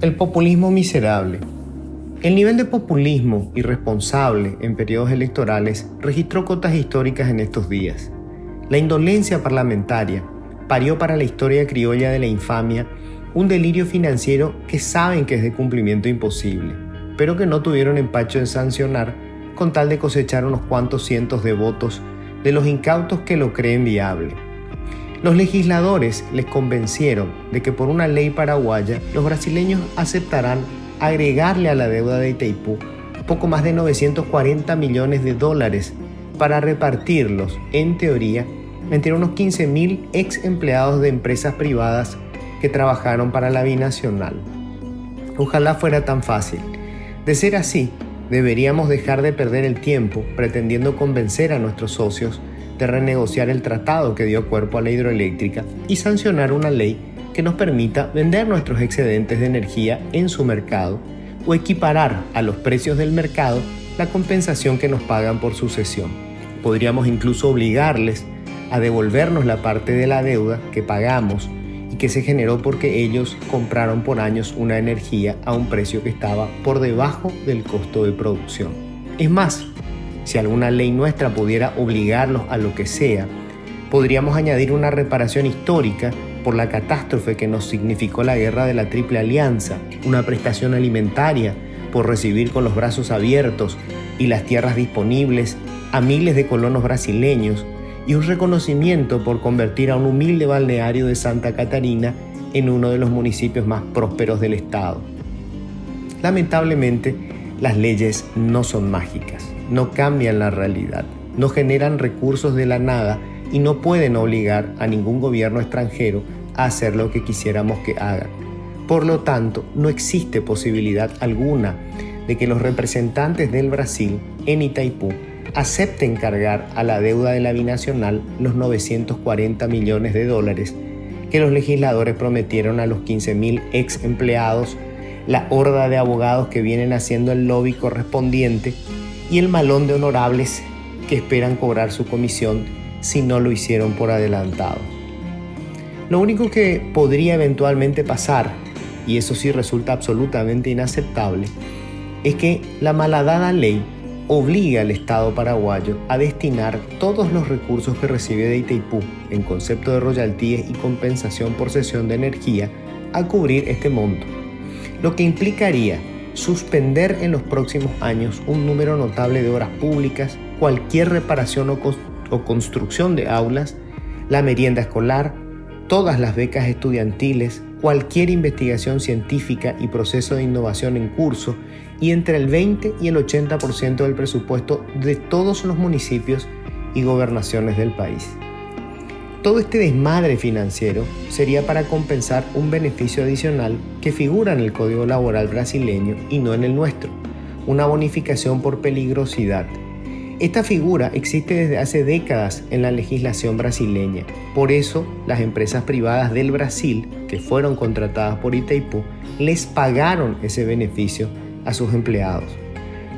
El populismo miserable. El nivel de populismo irresponsable en periodos electorales registró cotas históricas en estos días. La indolencia parlamentaria parió para la historia criolla de la infamia un delirio financiero que saben que es de cumplimiento imposible, pero que no tuvieron empacho en sancionar con tal de cosechar unos cuantos cientos de votos de los incautos que lo creen viable. Los legisladores les convencieron de que por una ley paraguaya los brasileños aceptarán agregarle a la deuda de Itaipú poco más de 940 millones de dólares para repartirlos, en teoría, entre unos 15.000 ex empleados de empresas privadas que trabajaron para la binacional. Ojalá fuera tan fácil. De ser así, deberíamos dejar de perder el tiempo pretendiendo convencer a nuestros socios de renegociar el tratado que dio cuerpo a la hidroeléctrica y sancionar una ley que nos permita vender nuestros excedentes de energía en su mercado o equiparar a los precios del mercado la compensación que nos pagan por sucesión. Podríamos incluso obligarles a devolvernos la parte de la deuda que pagamos que se generó porque ellos compraron por años una energía a un precio que estaba por debajo del costo de producción. Es más, si alguna ley nuestra pudiera obligarlos a lo que sea, podríamos añadir una reparación histórica por la catástrofe que nos significó la guerra de la Triple Alianza, una prestación alimentaria por recibir con los brazos abiertos y las tierras disponibles a miles de colonos brasileños y un reconocimiento por convertir a un humilde balneario de Santa Catarina en uno de los municipios más prósperos del estado. Lamentablemente, las leyes no son mágicas no cambian la realidad, no generan recursos de la nada y no pueden obligar a ningún gobierno extranjero a hacer lo que quisiéramos que hagan. Por lo tanto, no existe posibilidad alguna de que los representantes del Brasil en Itaipú acepten cargar a la deuda de la binacional los 940 millones de dólares que los legisladores prometieron a los 15.000 ex empleados, la horda de abogados que vienen haciendo el lobby correspondiente y el malón de honorables que esperan cobrar su comisión si no lo hicieron por adelantado. Lo único que podría eventualmente pasar, y eso sí resulta absolutamente inaceptable, es que la malhadada ley obliga al Estado paraguayo a destinar todos los recursos que recibe de Itaipú en concepto de royalties y compensación por cesión de energía a cubrir este monto, lo que implicaría suspender en los próximos años un número notable de obras públicas, cualquier reparación o, construcción de aulas, la merienda escolar, todas las becas estudiantiles, cualquier investigación científica y proceso de innovación en curso y entre el 20 y el 80% del presupuesto de todos los municipios y gobernaciones del país. Todo este desmadre financiero sería para compensar un beneficio adicional que figura en el Código Laboral brasileño y no en el nuestro, una bonificación por peligrosidad. Esta figura existe desde hace décadas en la legislación brasileña. Por eso, las empresas privadas del Brasil, que fueron contratadas por Itaipú, les pagaron ese beneficio a sus empleados.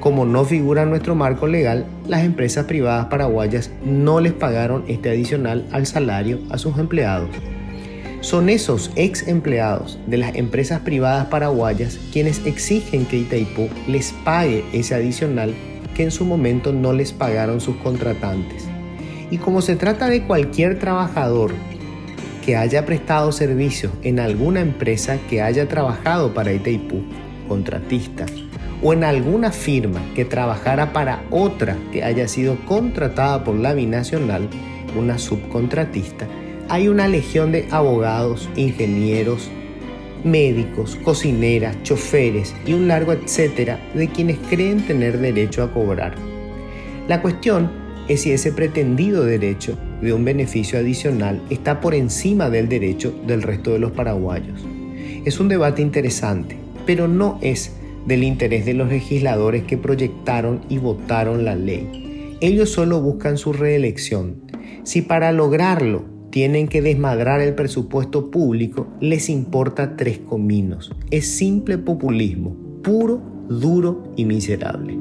Como no figura en nuestro marco legal, las empresas privadas paraguayas no les pagaron este adicional al salario a sus empleados. Son esos ex empleados de las empresas privadas paraguayas quienes exigen que Itaipú les pague ese adicional que en su momento no les pagaron sus contratantes. Y como se trata de cualquier trabajador que haya prestado servicios en alguna empresa que haya trabajado para Itaipú, contratista, o en alguna firma que trabajara para otra que haya sido contratada por la binacional, una subcontratista, hay una legión de abogados, ingenieros, médicos, cocineras, choferes y un largo etcétera de quienes creen tener derecho a cobrar. La cuestión es si ese pretendido derecho de un beneficio adicional está por encima del derecho del resto de los paraguayos. Es un debate interesante, pero no es del interés de los legisladores que proyectaron y votaron la ley. Ellos solo buscan su reelección. Si para lograrlo tienen que desmadrar el presupuesto público, les importa tres cominos. Es simple populismo, puro, duro y miserable.